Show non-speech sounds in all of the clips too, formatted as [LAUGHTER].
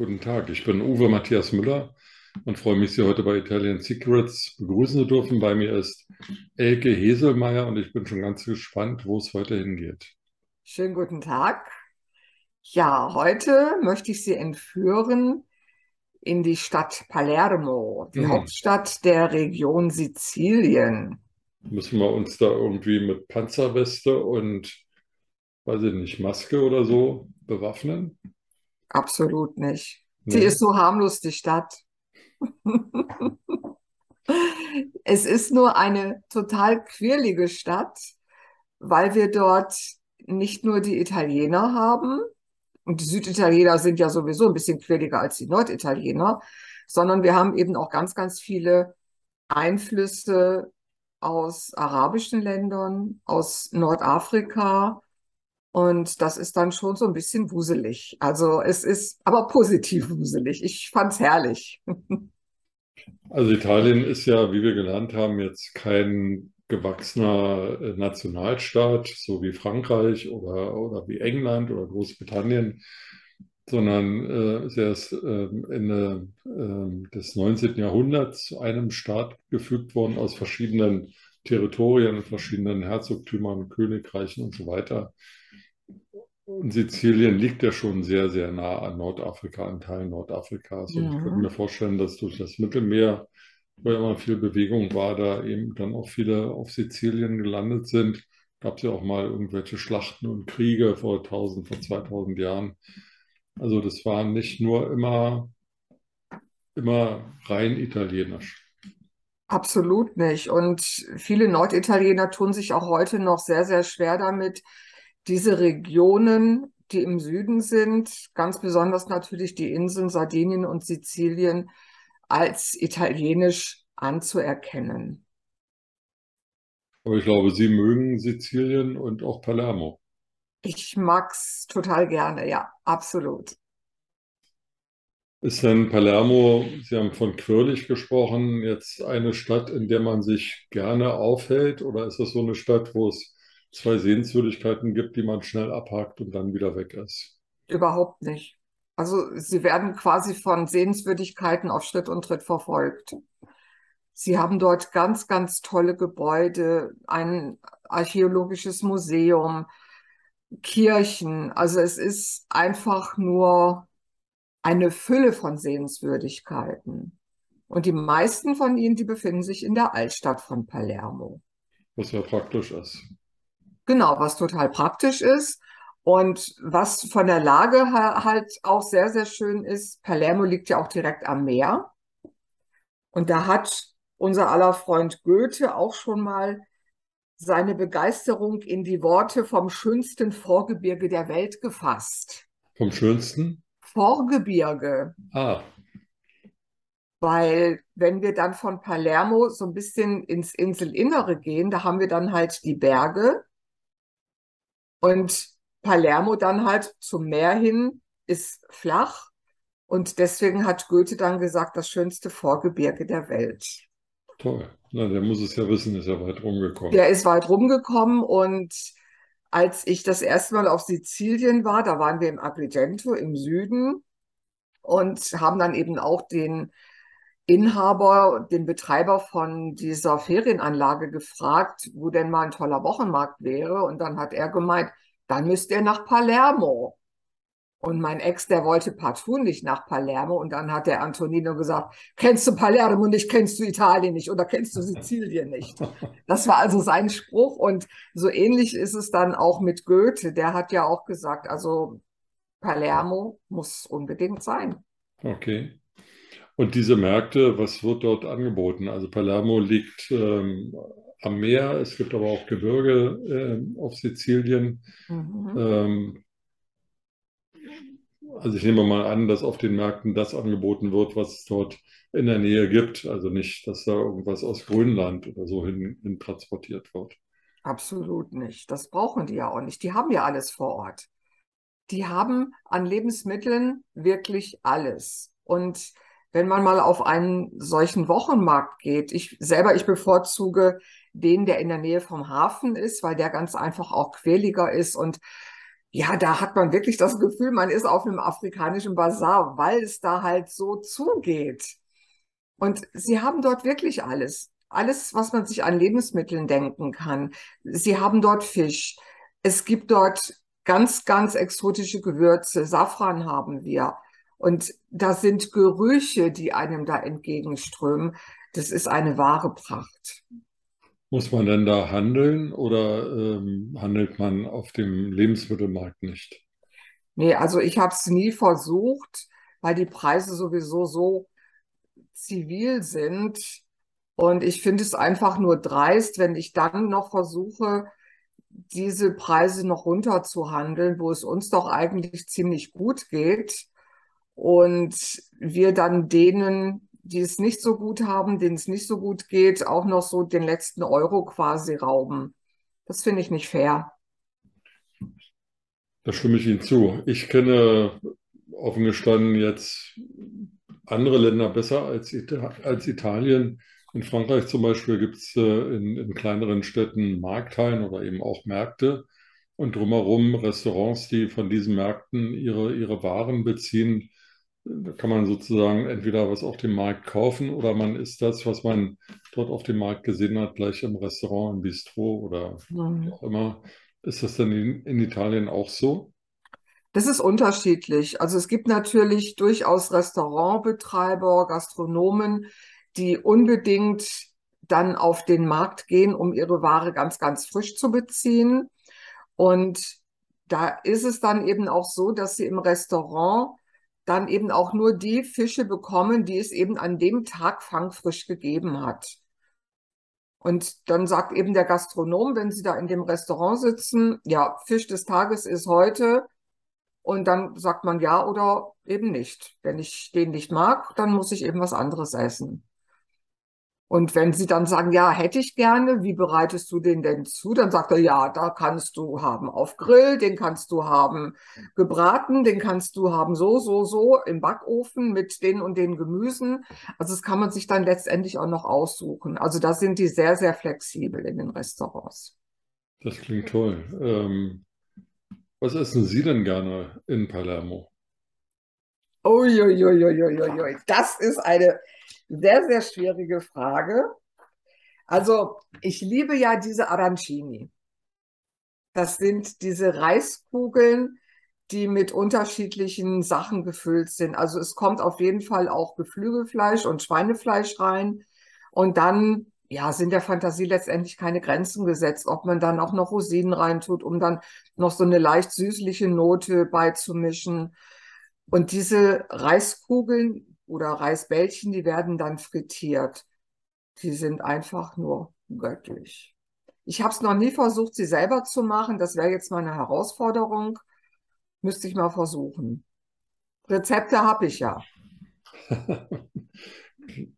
Guten Tag, ich bin Uwe Matthias Müller und freue mich, Sie heute bei Italian Secrets begrüßen zu dürfen. Bei mir ist Elke Heselmeier und ich bin schon ganz gespannt, wo es heute hingeht. Schönen guten Tag. Ja, heute möchte ich Sie entführen in die Stadt Palermo, die Hm. Hauptstadt der Region Sizilien. Müssen wir uns da irgendwie mit Panzerweste und, weiß ich nicht, Maske oder so bewaffnen? Absolut nicht. Sie Nee? ist so harmlos, die Stadt. [LAUGHS] Es ist nur eine total quirlige Stadt, weil wir dort nicht nur die Italiener haben, und die Süditaliener sind ja sowieso ein bisschen quirliger als die Norditaliener, sondern wir haben eben auch ganz, ganz viele Einflüsse aus arabischen Ländern, aus Nordafrika. Und das ist dann schon so ein bisschen wuselig. Also es ist aber positiv [LAUGHS] wuselig. Ich fand's herrlich. Also Italien ist ja, wie wir gelernt haben, jetzt kein gewachsener äh, Nationalstaat, so wie Frankreich oder, oder wie England oder Großbritannien, sondern äh, ist erst ähm, Ende ähm, des 19. Jahrhunderts zu einem Staat gefügt worden aus verschiedenen Territorien, verschiedenen Herzogtümern, Königreichen und so weiter. Und Sizilien liegt ja schon sehr, sehr nah an Nordafrika, an Teilen Nordafrikas. Und ich könnte mir vorstellen, dass durch das Mittelmeer, wo ja immer viel Bewegung war, da eben dann auch viele auf Sizilien gelandet sind. Gab es ja auch mal irgendwelche Schlachten und Kriege vor 1000, vor 2000 Jahren. Also das war nicht nur immer, immer rein italienisch. Absolut nicht. Und viele Norditaliener tun sich auch heute noch sehr, sehr schwer damit, diese Regionen, die im Süden sind, ganz besonders natürlich die Inseln Sardinien und Sizilien, als italienisch anzuerkennen. Aber ich glaube, Sie mögen Sizilien und auch Palermo. Ich mag's total gerne, ja, absolut. Ist denn Palermo, Sie haben von quirlig gesprochen, jetzt eine Stadt, in der man sich gerne aufhält? Oder ist das so eine Stadt, wo es zwei Sehenswürdigkeiten gibt, die man schnell abhakt und dann wieder weg ist? Überhaupt nicht. Also sie werden quasi von Sehenswürdigkeiten auf Schritt und Tritt verfolgt. Sie haben dort ganz, ganz tolle Gebäude, ein archäologisches Museum, Kirchen. Also es ist einfach nur eine Fülle von Sehenswürdigkeiten. Und die meisten von ihnen, die befinden sich in der Altstadt von Palermo. Was ja praktisch ist. Genau, was total praktisch ist. Und was von der Lage halt auch sehr, sehr schön ist, Palermo liegt ja auch direkt am Meer. Und da hat unser aller Freund Goethe auch schon mal seine Begeisterung in die Worte vom schönsten Vorgebirge der Welt gefasst. Vom schönsten? Vorgebirge, Ah, weil wenn wir dann von Palermo so ein bisschen ins Inselinnere gehen, da haben wir dann halt die Berge und Palermo dann halt zum Meer hin ist flach. Und deswegen hat Goethe dann gesagt, das schönste Vorgebirge der Welt. toll. Na, der muss es ja wissen, ist ja weit rumgekommen. Der ist weit rumgekommen und als ich das erste Mal auf Sizilien war, da waren wir im Agrigento im Süden und haben dann eben auch den Inhaber, den Betreiber von dieser Ferienanlage gefragt, wo denn mal ein toller Wochenmarkt wäre. Und dann hat er gemeint, dann müsst ihr nach Palermo. Und mein Ex, der wollte partout nicht nach Palermo. Und dann hat der Antonino gesagt, kennst du Palermo nicht, kennst du Italien nicht oder kennst du Sizilien nicht? Das war also sein Spruch. Und so ähnlich ist es dann auch mit Goethe. Der hat ja auch gesagt, also Palermo muss unbedingt sein. Okay. Und diese Märkte, was wird dort angeboten? Also Palermo liegt ähm, am Meer, es gibt aber auch Gebirge ähm, auf Sizilien. Mhm. Ähm, also ich nehme mal an, dass auf den Märkten das angeboten wird, was es dort in der Nähe gibt. Also nicht, dass da irgendwas aus Grönland oder so hin, hin transportiert wird. Absolut nicht. Das brauchen die ja auch nicht. Die haben ja alles vor Ort. Die haben an Lebensmitteln wirklich alles. Und wenn man mal auf einen solchen Wochenmarkt geht, ich selber, ich bevorzuge den, der in der Nähe vom Hafen ist, weil der ganz einfach auch quäliger ist und ja, da hat man wirklich das Gefühl, man ist auf einem afrikanischen Bazar, weil es da halt so zugeht. Und sie haben dort wirklich alles. Alles, was man sich an Lebensmitteln denken kann. Sie haben dort Fisch. Es gibt dort ganz, ganz exotische Gewürze. Safran haben wir. Und da sind Gerüche, die einem da entgegenströmen. Das ist eine wahre Pracht. Muss man denn da handeln oder ähm, handelt man auf dem Lebensmittelmarkt nicht? Nee, also ich habe es nie versucht, weil die Preise sowieso so zivil sind. Und ich finde es einfach nur dreist, wenn ich dann noch versuche, diese Preise noch runterzuhandeln, wo es uns doch eigentlich ziemlich gut geht. Und wir dann denen, die es nicht so gut haben, denen es nicht so gut geht, auch noch so den letzten Euro quasi rauben. Das finde ich nicht fair. Da stimme ich Ihnen zu. Ich kenne offen gestanden jetzt andere Länder besser als, Ita als Italien. In Frankreich zum Beispiel gibt es äh, in, in kleineren Städten Markthallen oder eben auch Märkte und drumherum Restaurants, die von diesen Märkten ihre, ihre Waren beziehen. Da kann man sozusagen entweder was auf dem Markt kaufen oder man isst das, was man dort auf dem Markt gesehen hat, gleich im Restaurant, im Bistro oder Mhm. wie auch immer. Ist das denn in, in Italien auch so? Das ist unterschiedlich. Also es gibt natürlich durchaus Restaurantbetreiber, Gastronomen, die unbedingt dann auf den Markt gehen, um ihre Ware ganz, ganz frisch zu beziehen. Und da ist es dann eben auch so, dass sie im Restaurant dann eben auch nur die Fische bekommen, die es eben an dem Tag fangfrisch gegeben hat. Und dann sagt eben der Gastronom, wenn Sie da in dem Restaurant sitzen, ja, Fisch des Tages ist heute. Und dann sagt man ja oder eben nicht. Wenn ich den nicht mag, dann muss ich eben was anderes essen. Und wenn sie dann sagen, ja, hätte ich gerne, wie bereitest du den denn zu? Dann sagt er, ja, da kannst du haben auf Grill, den kannst du haben gebraten, den kannst du haben so, so, so im Backofen mit den und den Gemüsen. Also das kann man sich dann letztendlich auch noch aussuchen. Also da sind die sehr, sehr flexibel in den Restaurants. Das klingt toll. Ähm, was essen Sie denn gerne in Palermo? Uiuiuiuiui, das ist eine sehr, sehr schwierige Frage. Also, ich liebe ja diese Arancini. Das sind diese Reiskugeln, die mit unterschiedlichen Sachen gefüllt sind. Also es kommt auf jeden Fall auch Geflügelfleisch und Schweinefleisch rein. Und dann, ja, sind der Fantasie letztendlich keine Grenzen gesetzt, ob man dann auch noch Rosinen reintut, um dann noch so eine leicht süßliche Note beizumischen. Und diese Reiskugeln oder Reisbällchen, die werden dann frittiert. Die sind einfach nur göttlich. Ich habe es noch nie versucht, sie selber zu machen. Das wäre jetzt mal eine Herausforderung. Müsste ich mal versuchen. Rezepte habe ich ja. [LAUGHS]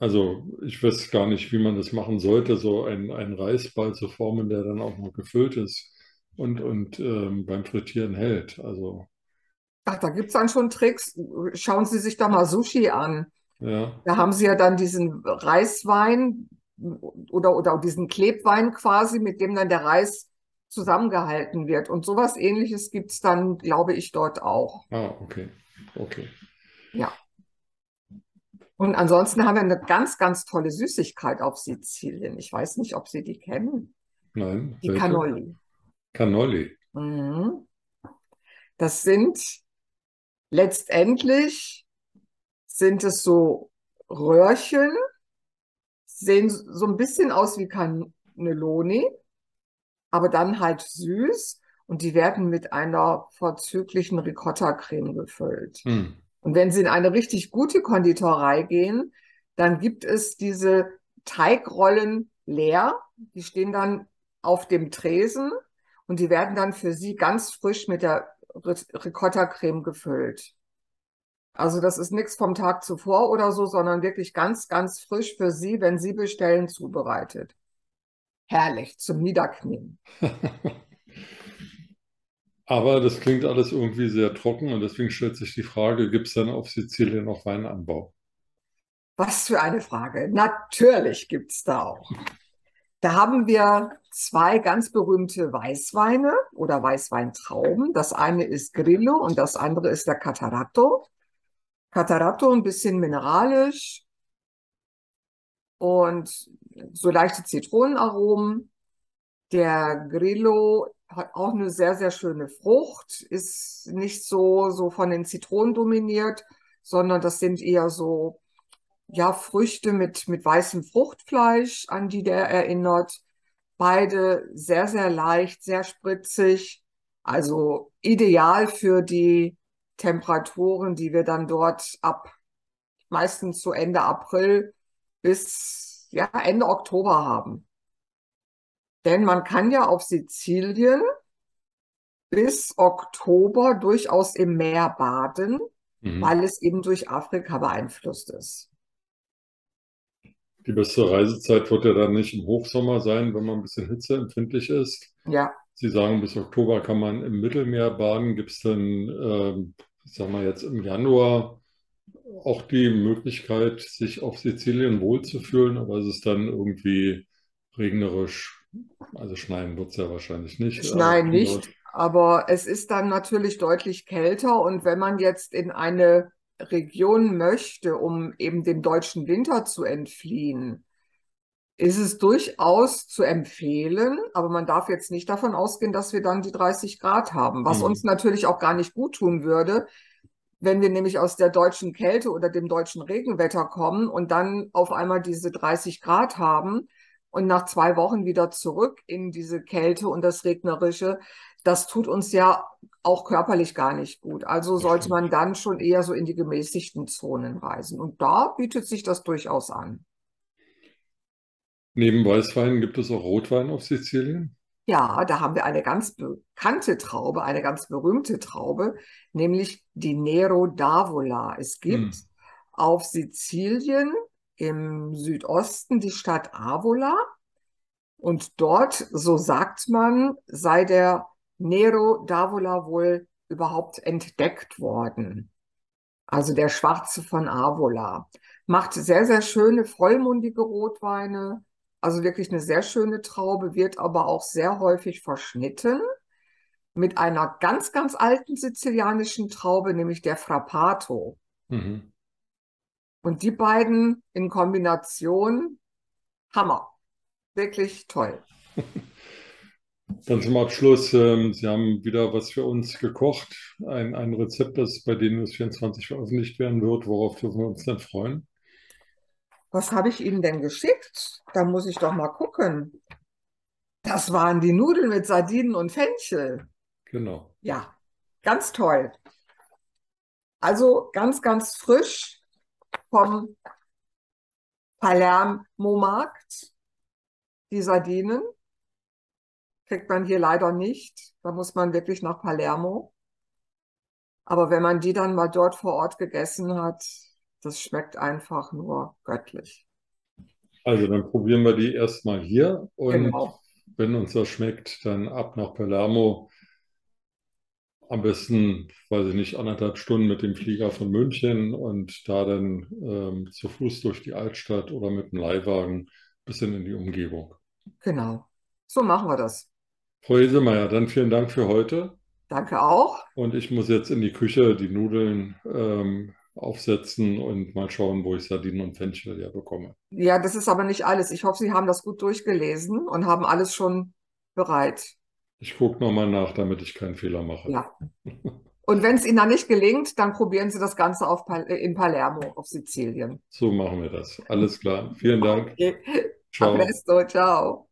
Also ich weiß gar nicht, wie man das machen sollte, so einen, einen Reisball zu formen, der dann auch noch gefüllt ist und, und ähm, beim Frittieren hält. Also Ach, da gibt es dann schon Tricks. Schauen Sie sich doch mal Sushi an. ja, Da haben Sie ja dann diesen Reiswein oder, oder diesen Klebwein quasi, mit dem dann der Reis zusammengehalten wird. Und sowas Ähnliches gibt es dann, glaube ich, dort auch. ah, okay, okay. Ja. Und ansonsten haben wir eine ganz, ganz tolle Süßigkeit auf Sizilien. Ich weiß nicht, ob Sie die kennen. Nein, Die welche? Cannoli. Cannoli. Mhm. Das sind letztendlich sind es so Röhrchen, sehen so ein bisschen aus wie Cannelloni, aber dann halt süß und die werden mit einer vorzüglichen Ricotta-Creme gefüllt. Hm. Und wenn Sie in eine richtig gute Konditorei gehen, dann gibt es diese Teigrollen leer. Die stehen dann auf dem Tresen und die werden dann für Sie ganz frisch mit der Ricotta-Creme gefüllt. Also das ist nichts vom Tag zuvor oder so, sondern wirklich ganz, ganz frisch für Sie, wenn Sie bestellen, zubereitet. Herrlich, zum Niederknien. [LAUGHS] Aber das klingt alles irgendwie sehr trocken und deswegen stellt sich die Frage, gibt es denn auf Sizilien noch Weinanbau? Was für eine Frage. Natürlich gibt's da auch. Da haben wir zwei ganz berühmte Weißweine oder Weißweintrauben. Das eine ist Grillo und das andere ist der Cataratto. Cataratto ein bisschen mineralisch und so leichte Zitronenaromen. Der Grillo hat auch eine sehr, sehr schöne Frucht, ist nicht so, so von den Zitronen dominiert, sondern das sind eher so, ja, Früchte mit, mit weißem Fruchtfleisch, an die der erinnert. Beide sehr, sehr leicht, sehr spritzig. Also ideal für die Temperaturen, die wir dann dort ab meistens zu Ende April bis ja, Ende Oktober haben. Denn man kann ja auf Sizilien bis Oktober durchaus im Meer baden, mhm. weil es eben durch Afrika beeinflusst ist. Die beste Reisezeit wird ja dann nicht im Hochsommer sein, wenn man ein bisschen hitzeempfindlich ist. Ja. Sie sagen, bis Oktober kann man im Mittelmeer baden. Gibt es denn, äh, sagen wir jetzt im Januar auch die Möglichkeit, sich auf Sizilien wohlzufühlen, aber ist es dann irgendwie regnerisch also schneien wird es ja wahrscheinlich nicht. Schneien nicht, aber es ist dann natürlich deutlich kälter und wenn man jetzt in eine Region möchte, um eben dem deutschen Winter zu entfliehen, ist es durchaus zu empfehlen, aber man darf jetzt nicht davon ausgehen, dass wir dann die 30 Grad haben, was mhm. uns natürlich auch gar nicht gut tun würde, wenn wir nämlich aus der deutschen Kälte oder dem deutschen Regenwetter kommen und dann auf einmal diese 30 Grad haben und nach zwei Wochen wieder zurück in diese Kälte und das Regnerische, das tut uns ja auch körperlich gar nicht gut. Also sollte man dann schon eher so in die gemäßigten Zonen reisen. Und da bietet sich das durchaus an. Neben Weißwein gibt es auch Rotwein auf Sizilien? Ja, da haben wir eine ganz bekannte Traube, eine ganz berühmte Traube, nämlich die Nero d'Avola. Es gibt hm. auf Sizilien im Südosten die Stadt Avola. Und dort, so sagt man, sei der Nero d'Avola wohl überhaupt entdeckt worden. Also der Schwarze von Avola. Macht sehr, sehr schöne, vollmundige Rotweine. Also wirklich eine sehr schöne Traube, wird aber auch sehr häufig verschnitten mit einer ganz, ganz alten sizilianischen Traube, nämlich der Frappato. Mhm. Und die beiden in Kombination, Hammer. Wirklich toll. [LAUGHS] Dann zum Abschluss, ähm, Sie haben wieder was für uns gekocht. Ein, ein Rezept, das bei denen es 24 veröffentlicht werden wird. Worauf dürfen wir uns denn freuen? Was habe ich Ihnen denn geschickt? Da muss ich doch mal gucken. Das waren die Nudeln mit Sardinen und Fenchel. Genau. Ja, ganz toll. Also ganz, ganz frisch vom Palermo-Markt. Die Sardinen kriegt man hier leider nicht. Da muss man wirklich nach Palermo. Aber wenn man die dann mal dort vor Ort gegessen hat, das schmeckt einfach nur göttlich. Also dann probieren wir die erstmal hier und genau. wenn uns das schmeckt, dann ab nach Palermo am besten, weiß ich nicht, anderthalb Stunden mit dem Flieger von München und da dann ähm, zu Fuß durch die Altstadt oder mit dem Leihwagen bisschen in die Umgebung. Genau. So machen wir das. Frau Hesemeyer, dann vielen Dank für heute. Danke auch. Und ich muss jetzt in die Küche die Nudeln ähm, aufsetzen und mal schauen, wo ich Sardinen und Fenchel ja bekomme. Ja, das ist aber nicht alles. Ich hoffe, Sie haben das gut durchgelesen und haben alles schon bereit. Ich gucke nochmal nach, damit ich keinen Fehler mache. Ja. Und wenn es Ihnen dann nicht gelingt, dann probieren Sie das Ganze auf Pal in Palermo, auf Sizilien. So machen wir das. Alles klar. Vielen Dank. Okay. Ciao. Presto, ciao.